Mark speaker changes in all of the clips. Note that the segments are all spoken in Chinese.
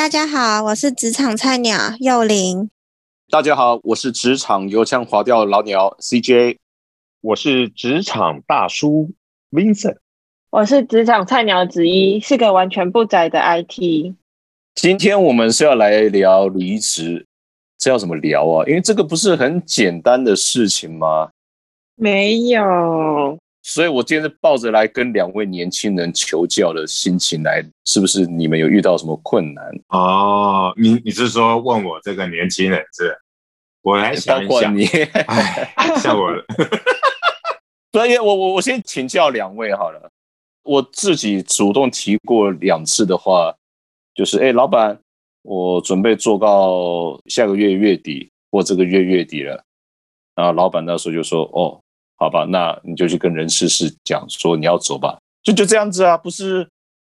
Speaker 1: 大家好，我是职场菜鸟幼玲。
Speaker 2: 大家好，我是职场油腔滑调老鸟 CJ。
Speaker 3: 我是职场大叔 Vincent。
Speaker 4: 我是职场菜鸟子一，是个完全不宅的 IT。
Speaker 2: 今天我们是要来聊离职，这要怎么聊啊？因为这个不是很简单的事情吗？
Speaker 4: 没有，
Speaker 2: 所以我今天是抱着来跟两位年轻人求教的心情来，是不是你们有遇到什么困难？
Speaker 3: 哦，你你是说问我这个年轻人是？我来想一想，
Speaker 2: 你，
Speaker 3: 哎，像我，
Speaker 2: 所以我我我先请教两位好了。我自己主动提过两次的话，就是哎，老板，我准备做到下个月月底或这个月月底了。然后老板那时候就说，哦，好吧，那你就去跟人事室讲说你要走吧，就就这样子啊，不是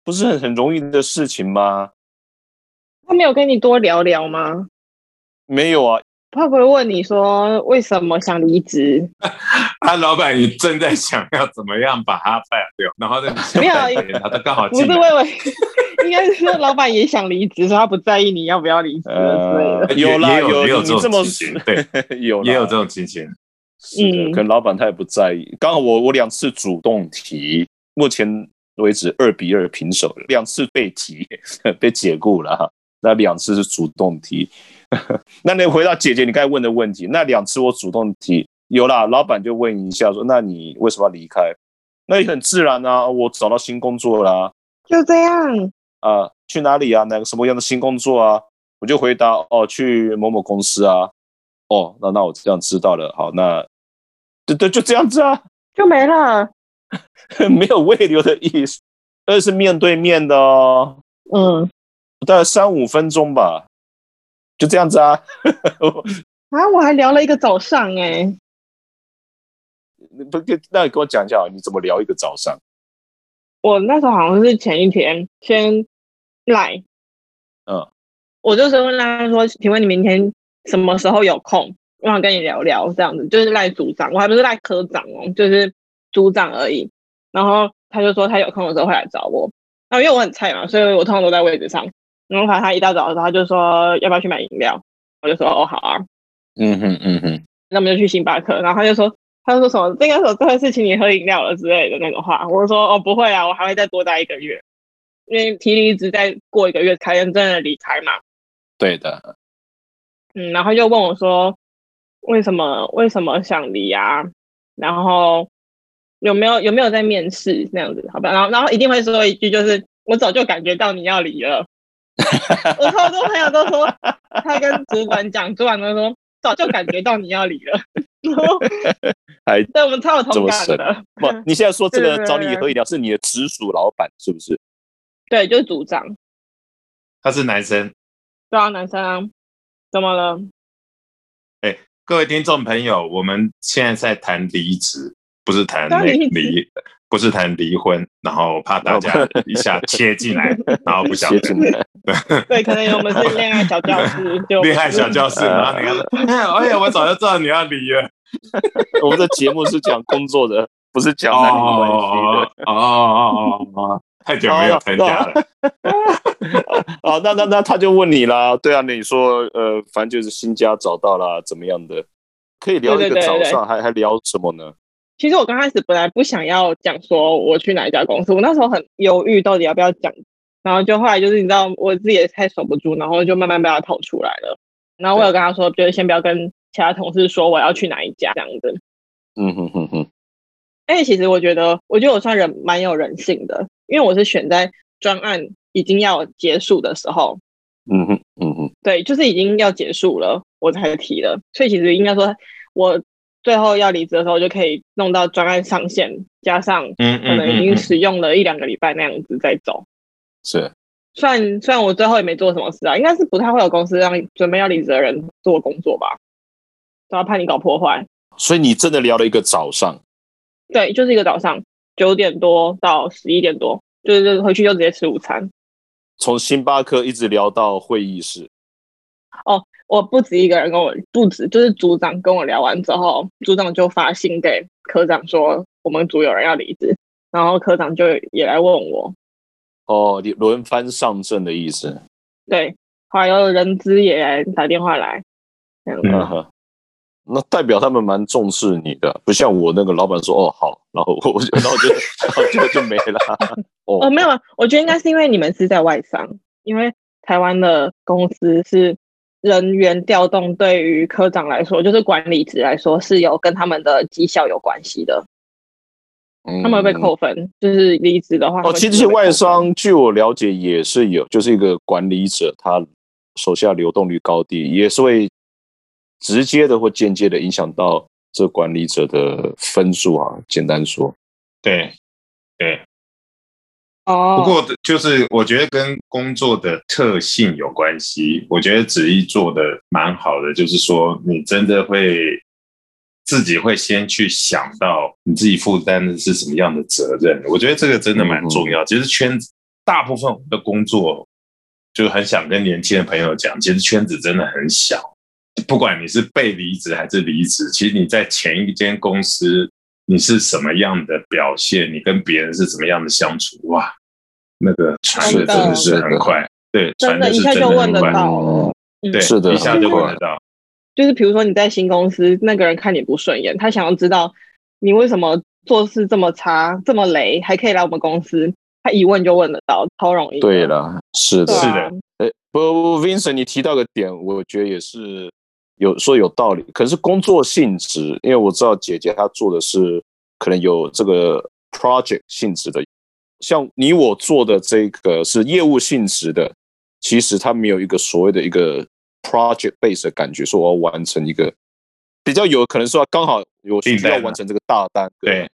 Speaker 2: 不是很很容易的事情吗？
Speaker 4: 他没有跟你多聊聊吗？
Speaker 2: 没有啊，
Speaker 4: 他不会问你说为什么想离职？
Speaker 3: 他，老板，也正在想要怎么样把他 fire 掉，然后呢，
Speaker 4: 没有
Speaker 3: 他都刚好
Speaker 4: 不是问问，应该是说老板也想离职，说他不在意你要不要离职之类的。
Speaker 2: 呃，有啦
Speaker 3: 也有也有这
Speaker 2: 你这么
Speaker 3: 种情形，对，
Speaker 2: 有啦
Speaker 3: 也有这种情形。
Speaker 2: 是的，
Speaker 4: 嗯
Speaker 2: 可能老板他也不在意。刚好我我两次主动提，目前为止二比二平手，两次被提 被解雇了哈。那两次是主动提。那你回到姐姐你刚才问的问题，那两次我主动提有啦，老板就问一下说，那你为什么要离开？那也很自然啊，我找到新工作啦、
Speaker 4: 就这样，
Speaker 2: 啊，去哪里啊？哪个什么样的新工作啊？我就回答哦，去某某公司啊。哦，那那我这样知道了。好，那对对，就这样子啊，
Speaker 4: 就没了。
Speaker 2: 没有未留的意思，而是面对面的哦，
Speaker 4: 嗯，
Speaker 2: 大概三五分钟吧，就这样子啊。
Speaker 4: 啊，我还聊了一个早上哎、
Speaker 2: 你不，那你跟我讲一下，你怎么聊一个早上？
Speaker 4: 我那时候好像是前一天先来，
Speaker 2: 嗯，
Speaker 4: 我就是问他说，请问你明天什么时候有空？我想跟你聊聊，这样子就是赖组长，我还不是赖科长哦，就是组长而已。然后他就说他有空的时候会来找我，然后因为我很菜嘛，所以我通常都在位置上。然后反正他一大早的时候，他就说要不要去买饮料，我就说哦好啊，
Speaker 2: 嗯哼嗯哼，
Speaker 4: 那我们就去星巴克。然后他就说他就说什么这应该是我最后一次请你喝饮料了之类的那种话。我就说哦不会啊，我还会再多待一个月，因为提离职再过一个月才能真的离开嘛。
Speaker 2: 对的，
Speaker 4: 嗯，然后就问我说，为什么为什么想离啊？然后有没有有没有在面试那样子？好吧，然后然后一定会说一句，就是我早就感觉到你要离了。我超多朋友都说，他跟主管讲，主管都说早就感觉到你要离了。然后
Speaker 2: 还
Speaker 4: 对我们超有同感的，
Speaker 2: 不？你现在说这个找你喝饮料是你的直属老板是不是？
Speaker 4: 对，就是组长，
Speaker 3: 他是男生。
Speaker 4: 对啊，男生啊，怎么了？
Speaker 3: 各位听众朋友，我们现在在谈离职，不是谈
Speaker 4: 离，
Speaker 3: 不是谈离婚，然后怕大家一下切进来，然后不晓得
Speaker 2: 写进来
Speaker 4: 对，可能我们是恋爱小教室，就
Speaker 3: 恋爱小教室，然后你 看，哎呀，我早就知道你要离了。
Speaker 2: 我们的节目是讲工作的，不是讲男女关系的。
Speaker 3: 哦哦哦哦哦！太久没有参加了。
Speaker 2: 哦，那那那他就问你啦，对啊，那你说呃，反正就是新家找到啦，怎么样的？可以聊一个
Speaker 4: 对对对对
Speaker 2: 早上，还还聊什么呢？
Speaker 4: 其实我刚开始本来不想要讲说我去哪一家公司，我那时候很犹豫到底要不要讲，然后就后来就是你知道我自己也太守不住，然后就慢慢被他套出来了。然后我有跟他说，就是先不要跟其他同事说我要去哪一家这样子。
Speaker 2: 嗯哼哼哼，
Speaker 4: 因为其实我觉得，我觉得我算人蛮有人性的，因为我是选在专案已经要结束的时候，
Speaker 2: 嗯哼嗯哼，
Speaker 4: 对，就是已经要结束了，我才提的。所以其实应该说，我最后要离职的时候，就可以弄到专案上线，加上
Speaker 3: 嗯
Speaker 4: 可能已经使用了一两个礼拜那样子再走。
Speaker 2: 是
Speaker 4: 虽然虽然我最后也没做什么事啊，应该是不太会有公司让准备要离职的人做工作吧，都要怕你搞破坏。
Speaker 2: 所以你真的聊了一个早上，
Speaker 4: 对，就是一个早上九点多到十一点多，就是回去就直接吃午餐。
Speaker 2: 从星巴克一直聊到会议室，哦
Speaker 4: 我不止一个人跟我，不止就是组长跟我聊完之后，组长就发信给科长说我们组有人要离职，然后科长就也来问我，
Speaker 2: 哦，你轮番上阵的意思。
Speaker 4: 对，后来有人资也来打电话来，这样子。
Speaker 3: 嗯
Speaker 2: 嗯哼，那代表他们蛮重视你的，不像我那个老板说哦好，然后我就然后就然后就就没了。
Speaker 4: 哦，
Speaker 2: 哦，
Speaker 4: 没有，我觉得应该是因为你们是在外商，因为台湾的公司是人员调动，对于科长来说，就是管理职来说是有跟他们的绩效有关系的，他们会被扣分，就是离职的话。
Speaker 2: 哦，其实外商，据我了解也是有，就是一个管理者，他手下流动率高低，也是会直接的或间接的影响到这管理者的分数啊。简单说，
Speaker 3: 对对。
Speaker 4: 哦，
Speaker 3: 不过就是我觉得跟工作的特性有关系。我觉得子怡做的蛮好的，就是说你真的会自己会先去想到你自己负担的是什么样的责任。我觉得这个真的蛮重要。其实圈子大部分我们的工作，就很想跟年轻的朋友讲，其实圈子真的很小。不管你是被离职还是离职，其实你在前一间公司你是什么样的表现，你跟别人是怎么样的相处，哇，那个传的真的是很快，对，传
Speaker 4: 真的，一下就问得到。
Speaker 3: 对，
Speaker 2: 是的
Speaker 3: 一下就问得到，
Speaker 4: 就是比如说你在新公司，那个人看你不顺眼，他想要知道你为什么做事这么差、这么雷，还可以来我们公司，他一问就问得到，超容易。
Speaker 2: 对，了，是的
Speaker 4: 对，
Speaker 3: 是
Speaker 4: 啊
Speaker 3: 的，
Speaker 2: 哎，不，Vincent，你提到个点，我觉得也是有说有道理。可是工作性质，因为我知道姐姐她做的是可能有这个 project 性质的，像你我做的这个是业务性质的，其实它没有一个所谓的一个 project base 的感觉，说我要完成一个比较有可能说刚好有需要完成这个大单，
Speaker 3: 对，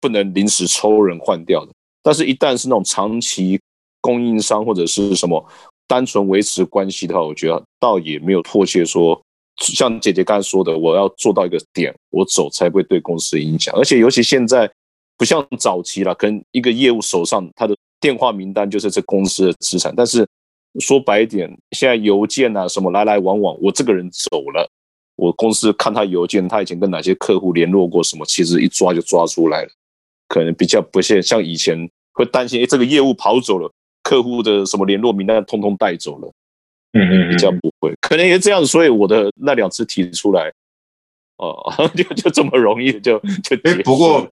Speaker 2: 不能临时抽人换掉的。但是，一旦是那种长期供应商或者是什么单纯维持关系的话，我觉得倒也没有迫切说，像姐姐刚才说的，我要做到一个点，我走才会对公司影响。而且，尤其现在不像早期了，跟一个业务手上他的电话名单就是这公司的资产。但是说白一点，现在邮件啊什么来来往往，我这个人走了。我公司看他邮件，他以前跟哪些客户联络过什么，其实一抓就抓出来了。可能比较不像像以前会担心，哎，这个业务跑走了，客户的什么联络名单通通带走了，
Speaker 3: 嗯嗯
Speaker 2: 比较
Speaker 3: 嗯，
Speaker 2: 不会，可能也这样，所以我的那两次提出来，哦，就就这么容易就就
Speaker 3: 不过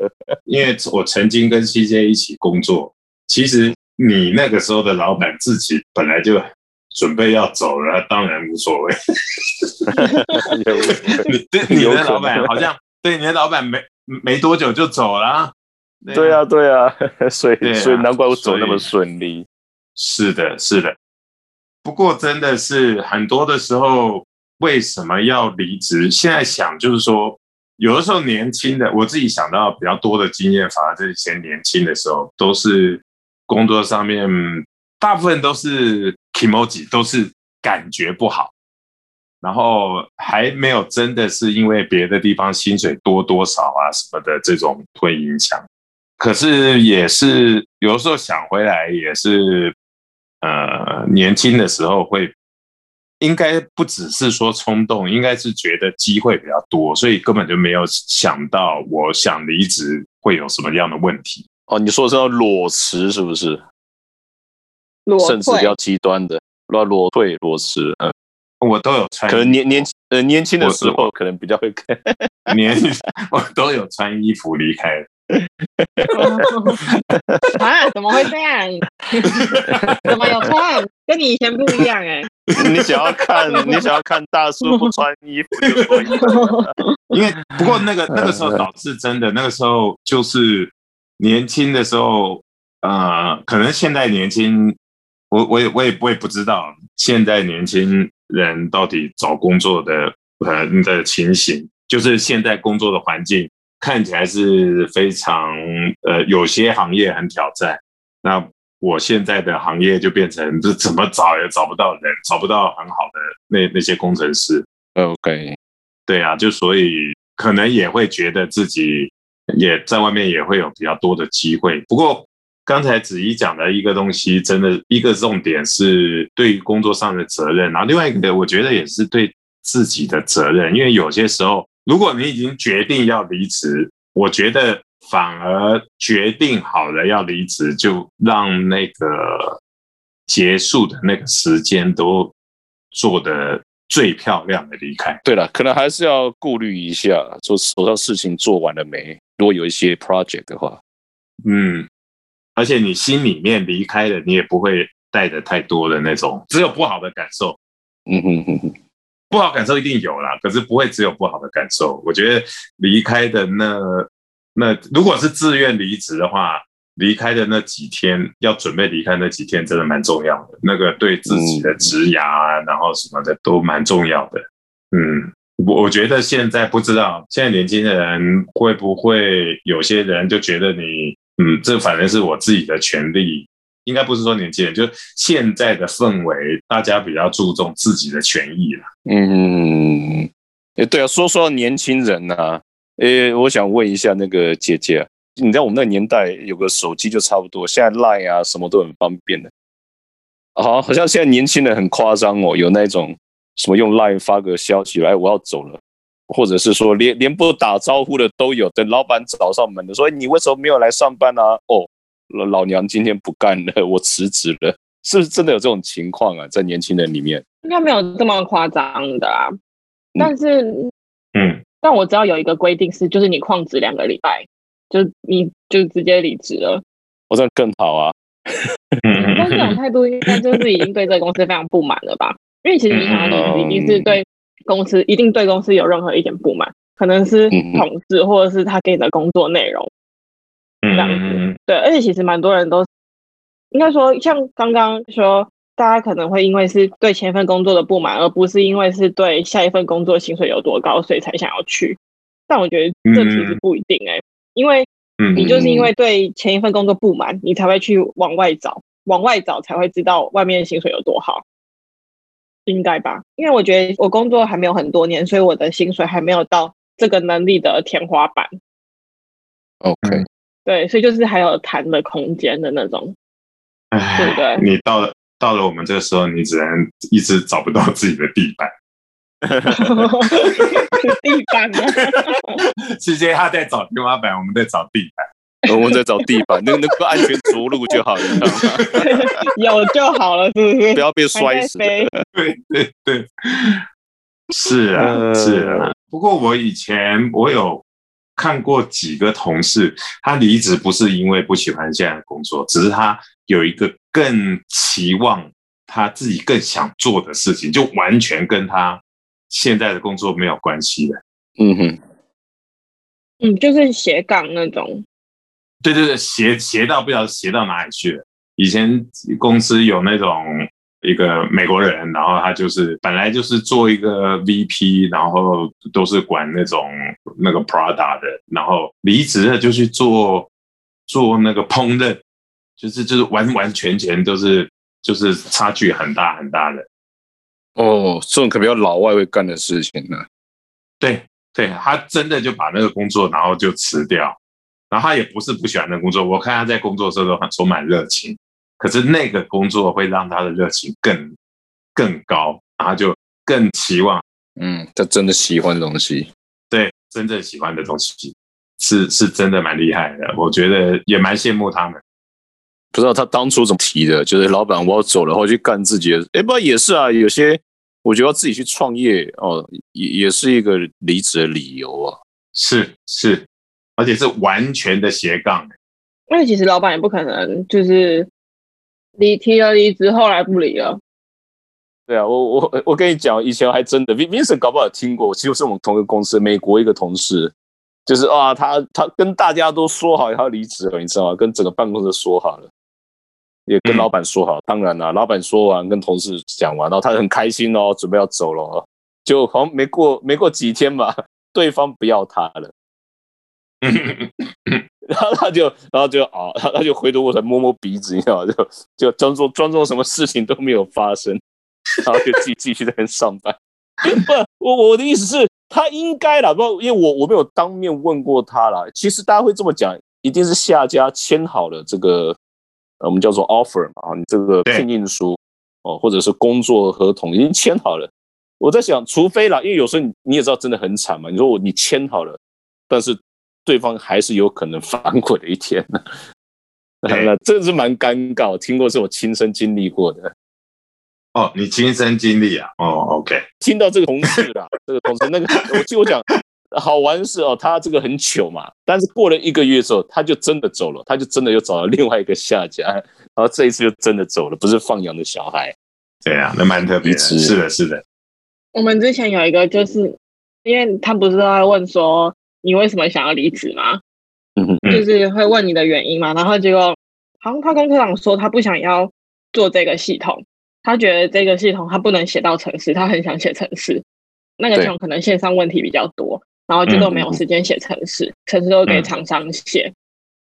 Speaker 3: 因为我曾经跟 CJ 一起工作，其实你那个时候的老板自己本来就准备要走了，当然无所谓。你对你的老板好像对你的老板没没多久就走了啊，
Speaker 2: 对啊，对啊，所以所以难怪我走那么顺利。
Speaker 3: 是的，是的。不过真的是很多的时候，为什么要离职？现在想就是说，有的时候年轻的，我自己想到比较多的经验，反而这些年轻的时候，都是工作上面大部分都是 emoji，都是感觉不好，然后还没有真的是因为别的地方薪水多多少啊什么的这种会影响。可是也是有的时候想回来，也是呃年轻的时候会，应该不只是说冲动，应该是觉得机会比较多，所以根本就没有想到我想离职会有什么样的问题。
Speaker 2: 哦，你说的是要裸辞是不是？
Speaker 4: 裸退
Speaker 2: 甚至比较极端的，裸裸退、裸辞，嗯，
Speaker 3: 我都有穿，
Speaker 2: 可能年年呃年轻的时候可能比较会看，
Speaker 3: 年 我都有穿衣服离开。
Speaker 4: 啊？怎么会这样？怎么有穿？跟你以前不一样哎、
Speaker 2: 你想要看你想要看大叔不穿衣服就可以了。
Speaker 3: 因为不过那个那个时候导致真的，那个时候就是年轻的时候，呃，可能现在年轻，我我也我也我也不知道现在年轻人到底找工作的呃的情形，就是现在工作的环境看起来是非常呃有些行业很挑战，那我现在的行业就变成这怎么找也找不到人，找不到很好的那那些工程师
Speaker 2: ，OK，
Speaker 3: 对啊，就所以可能也会觉得自己也在外面也会有比较多的机会。不过刚才子怡讲的一个东西，真的一个重点是对于工作上的责任，然后另外一个我觉得也是对自己的责任，因为有些时候如果你已经决定要离职，我觉得反而决定好了要离职，就让那个结束的那个时间都做的最漂亮的离开。
Speaker 2: 对了，可能还是要顾虑一下，做手上事情做完了没？如果有一些 project 的话，
Speaker 3: 嗯，而且你心里面离开了，你也不会带着太多的那种，只有不好的感受。
Speaker 2: 嗯哼哼哼，
Speaker 3: 不好感受一定有啦，可是不会只有不好的感受。我觉得离开的那那，如果是自愿离职的话，离开的那几天，要准备离开那几天，真的蛮重要的。那个对自己的职涯啊，然后什么的都蛮重要的。嗯，我我觉得现在不知道，现在年轻人会不会有些人就觉得你，嗯，这反正是我自己的权利。应该不是说年轻人，就是现在的氛围，大家比较注重自己的权益了。
Speaker 2: 嗯，哎，对啊，说说年轻人呢，诶，我想问一下那个姐姐，你在我们那个年代有个手机就差不多，现在 Line 啊什么都很方便的。好，好像现在年轻人很夸张哦，有那种什么用 Line 发个消息来我要走了，或者是说连连不打招呼的都有，等老板找上门的，说你为什么没有来上班啊？哦。老老娘今天不干了，我辞职了，是不是真的有这种情况啊？在年轻人里面，
Speaker 4: 应该没有这么夸张的啊。但是，
Speaker 3: 嗯，
Speaker 4: 但我知道有一个规定是，就是你旷职两个礼拜，就你就直接离职了。
Speaker 2: 我这样更好啊。
Speaker 4: 但这种态度应该就是已经对这个公司非常不满了吧？因为其实你想要离职，一定是对公司一定对公司有任何一点不满，可能是同事或者是他给你的工作内容。这样子，对，而且其实蛮多人都应该说，像刚刚说，大家可能会因为是对前一份工作的不满，而不是因为是对下一份工作薪水有多高，所以才想要去。但我觉得这其实不一定哎，因为你就是因为对前一份工作不满，你才会去往外找，往外找才会知道外面的薪水有多好，应该吧？因为我觉得我工作还没有很多年，所以我的薪水还没有到这个能力的天花板。
Speaker 2: OK。
Speaker 4: 对，所以就是还有谈的空间的那种，对不对？
Speaker 3: 你到了到了我们这个时候，你只能一直找不到自己的地板，
Speaker 4: 地板呢？
Speaker 3: 直接他在找天花板，我们在找地
Speaker 2: 板，我们在找地板，能能够安全着陆就好了，
Speaker 4: 有就好了，是不是？
Speaker 2: 不要被摔死。
Speaker 3: 对对对，是啊是啊。不过我以前我有。看过几个同事，他离职不是因为不喜欢现在的工作，只是他有一个更期望他自己更想做的事情，就完全跟他现在的工作没有关系的。
Speaker 2: 嗯哼，
Speaker 4: 嗯，就是斜杠那种。
Speaker 3: 对对对，斜斜到不知道斜到哪里去了。以前公司有那种。一个美国人，然后他就是本来就是做一个 VP，然后都是管那种那个 Prada 的，然后离职了就去做做那个烹饪，就是就是完完全全都是就是差距很大很大的。
Speaker 2: 哦，这种可比较老外会干的事情呢。
Speaker 3: 对对，他真的就把那个工作然后就辞掉，然后他也不是不喜欢那工作，我看他在工作的时候都很充满热情。可是那个工作会让他的热情更更高，然后就更期望，
Speaker 2: 嗯，他真的喜欢的东西，
Speaker 3: 对，真正喜欢的东西，是是真的蛮厉害的，我觉得也蛮羡慕他们。
Speaker 2: 不知道他当初怎么提的，就是老板我要走了，或去干自己的，哎，不也是啊？有些我觉得自己去创业哦，也也是一个离职的理由啊。
Speaker 3: 是是，而且是完全的斜杠。
Speaker 4: 因为其实老板也不可能就是。离提了离职，后来不离了。
Speaker 2: 对啊，我我我跟你讲，以前还真的，Vincent 搞不好听过。其实是我们同一个公司，美国一个同事，就是啊，他他跟大家都说好要离职了，你知道吗？跟整个办公室说好了，也跟老板说好。当然了，老板说完，跟同事讲完，然后他很开心哦，准备要走了哦，就好像没过没过几天吧，对方不要他了。然后他就，然后就啊，他他就回头过来摸摸鼻子，你知道吗？就就装作装作什么事情都没有发生，然后就继继续在那上班。不，我我的意思是，他应该了，不，因为我我没有当面问过他啦。其实大家会这么讲，一定是下家签好了这个，我们叫做 offer 嘛，啊，你这个聘任书哦，或者是工作合同已经签好了。我在想，除非啦，因为有时候你你也知道，真的很惨嘛。你说我你签好了，但是。对方还是有可能反悔的一天呢。那这个是蛮尴尬，我听过是我亲身经历过的。
Speaker 3: 哦，你亲身经历啊？哦，OK，
Speaker 2: 听到这个同事啊，这个同事那个，我记得我讲好玩是哦，他这个很糗嘛，但是过了一个月之后，他就真的走了，他就真的又找了另外一个下家，然后这一次就真的走了，不是放养的小孩。
Speaker 3: 对啊，那蛮特别的。是的，是的，
Speaker 4: 我们之前有一个，就是因为他不是都在问说你为什么想要离职吗？
Speaker 2: 嗯哼，
Speaker 3: 嗯。
Speaker 4: 就是会问你的原因嘛，然后结果好像他跟科长说他不想要做这个系统，他觉得这个系统他不能写到城市，他很想写城市，那个系统可能线上问题比较多，然后就都没有时间写城市，城市都给厂商写。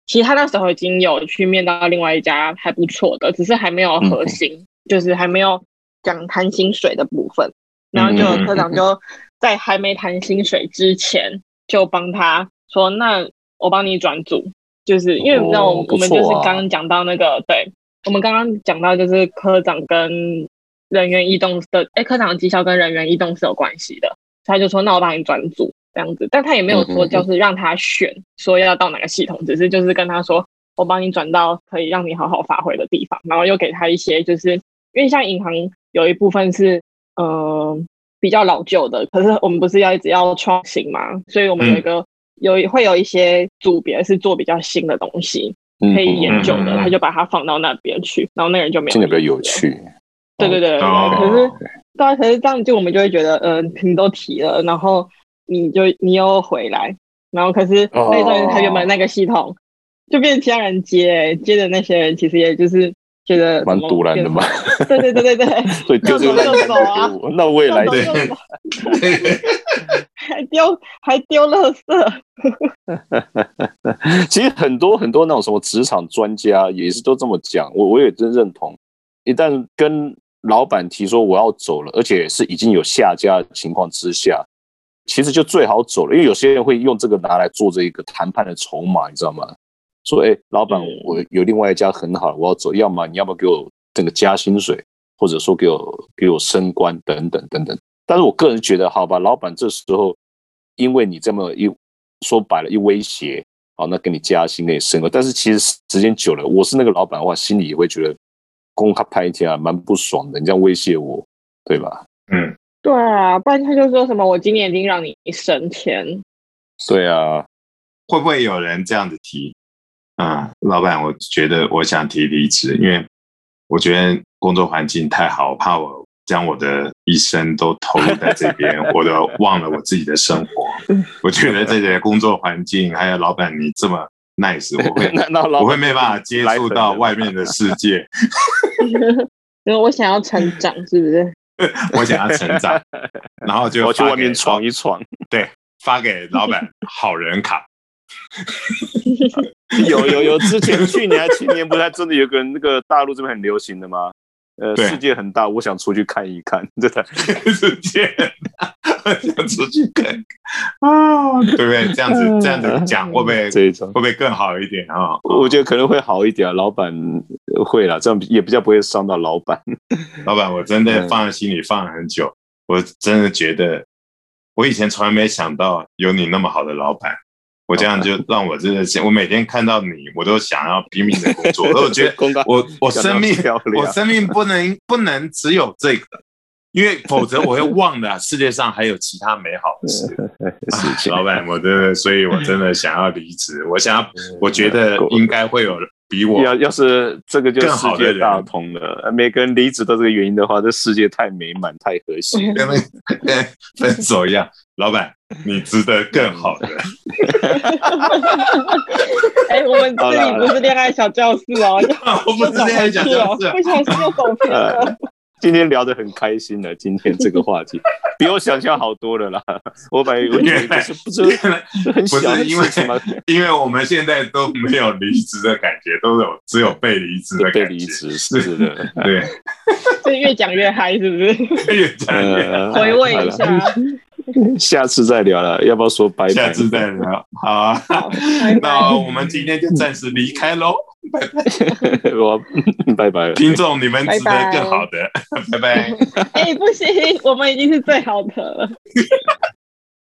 Speaker 4: 其实他那时候已经有去面到另外一家还不错的，只是还没有核心，就是还没有讲谈薪水的部分。然后就科长就在还没谈薪水之前，就帮他说：“那我帮你转组。”就是因为你知道，我们、
Speaker 2: 哦不
Speaker 4: 我们就是刚刚讲到那个，对我们刚刚讲到就是科长跟人员异动的，哎，科长的绩效跟人员异动是有关系的，他就说：“那我帮你转组。”这样子，但他也没有说
Speaker 2: 嗯嗯嗯
Speaker 4: 就是让他选说要到哪个系统，只是就是跟他说：“我帮你转到可以让你好好发挥的地方。”然后又给他一些就是因为像银行有一部分是呃比较老旧的，可是我们不是要一直要创新嘛，所以我们有一个、有会有一些组别是做比较新的东西
Speaker 2: 嗯
Speaker 4: 可以研究的，
Speaker 3: 嗯嗯嗯
Speaker 4: 他就把它放到那边去，然后那个人就没有
Speaker 2: 听起来比较有。趣。
Speaker 4: 对对对可是对啊，可是这样就我们就会觉得，呃，你都提了，然后你就你又回来，然后可是
Speaker 2: 哦
Speaker 4: 那段他原本那个系统就变成其他人接，接的那些人其实也就是觉得
Speaker 2: 蛮突然的嘛，
Speaker 4: 对对对对对，
Speaker 2: 所以丢这个烂摊子给我，那我也来
Speaker 3: 对
Speaker 4: 要走就走
Speaker 3: 对
Speaker 4: 还丢还丢垃圾，
Speaker 2: 其实很多很多那种什么职场专家也是都这么讲，我我也真认同。一旦跟老板提说我要走了，而且是已经有下家的情况之下，其实就最好走了，因为有些人会用这个拿来做这一个谈判的筹码，你知道吗？说，哎，老板
Speaker 4: 嗯，
Speaker 2: 我有另外一家很好，我要走，要么你要不要给我这个加薪水，或者说给我给我升官等等等等。但是我个人觉得，好吧，老板这时候因为你这么一说白了，一威胁，好，那给你加薪，给你升官。但是其实时间久了，我是那个老板的话，心里也会觉得公他拍一天啊，蛮不爽的。你这样威胁我，对吧？
Speaker 3: 嗯，
Speaker 4: 对啊，不然他就说什么我今年已经让你升钱，
Speaker 2: 对啊，
Speaker 3: 会不会有人这样子提？啊、老板，我觉得我想提离职，因为我觉得工作环境太好，我怕我将我的一生都投入在这边，我都忘了我自己的生活。我觉得这些工作环境，还有老板你这么 nice，我会
Speaker 2: 那那
Speaker 3: 我会没办法接触到外面的世界，
Speaker 4: 因为我想要成长，是不是？
Speaker 3: 我想要成长，然后就
Speaker 2: 我去外面闯一闯。
Speaker 3: 对，发给老板好人卡。
Speaker 2: 有有有，之前去年还前年不是还真的有个那个大陆这边很流行的吗？呃，世界很大，我想出去看一看，真的。
Speaker 3: 世界很大，想出去看啊，对不对？这样子这样子讲，会不会
Speaker 2: 这一种
Speaker 3: 会？不会更好一点啊？
Speaker 2: 我觉得可能会好一点啊，老板会了，这样也比较不会伤到老板。
Speaker 3: 老板，我真的放在心里放了很久，我真的觉得，我以前从来没想到有你那么好的老板。我这样就让我真的是，我每天看到你，我都想要拼命的工作。我觉得我我生命我生命不能不能只有这个，因为否则我会忘了世界上还有其他美好的事。
Speaker 2: 事情
Speaker 3: 老板，我真的，所以我真的想要离职。我想要，我觉得应该会有比我
Speaker 2: 要要是这个就
Speaker 3: 更
Speaker 2: 世界
Speaker 3: 好的人
Speaker 2: 大同了，呃每个人离职都这个原因的话，这世界太美满太和谐。
Speaker 3: 跟那跟分手一样。老板，你值得更好的。
Speaker 4: 哎，我们这里不是恋爱小教室哦，
Speaker 3: 我们是恋爱小教室，
Speaker 4: 哦，不小心又走偏了。
Speaker 2: 呃，今天聊得很开心了，今天这个话题 比我想象好多了啦。我本来 我以为就是不知
Speaker 3: 原来不
Speaker 2: 很小的
Speaker 3: 是因为
Speaker 2: 什么，
Speaker 3: 因为我们现在都没有离职的感觉，都有只有被离职的感觉。
Speaker 2: 被离职是的。
Speaker 3: 对，
Speaker 4: 这越讲越嗨，是不是？
Speaker 3: 越讲越
Speaker 2: 呃，
Speaker 4: 回味一下。
Speaker 2: 下次再聊了，要不要说拜拜？
Speaker 3: 下次再聊。好啊，
Speaker 4: 好，
Speaker 3: 那。我们今天就暂时离开喽。拜拜，
Speaker 2: 我拜拜了。
Speaker 3: 听众，你们值得更好的。拜拜。
Speaker 4: 哎，不行，我们已经是最好的了。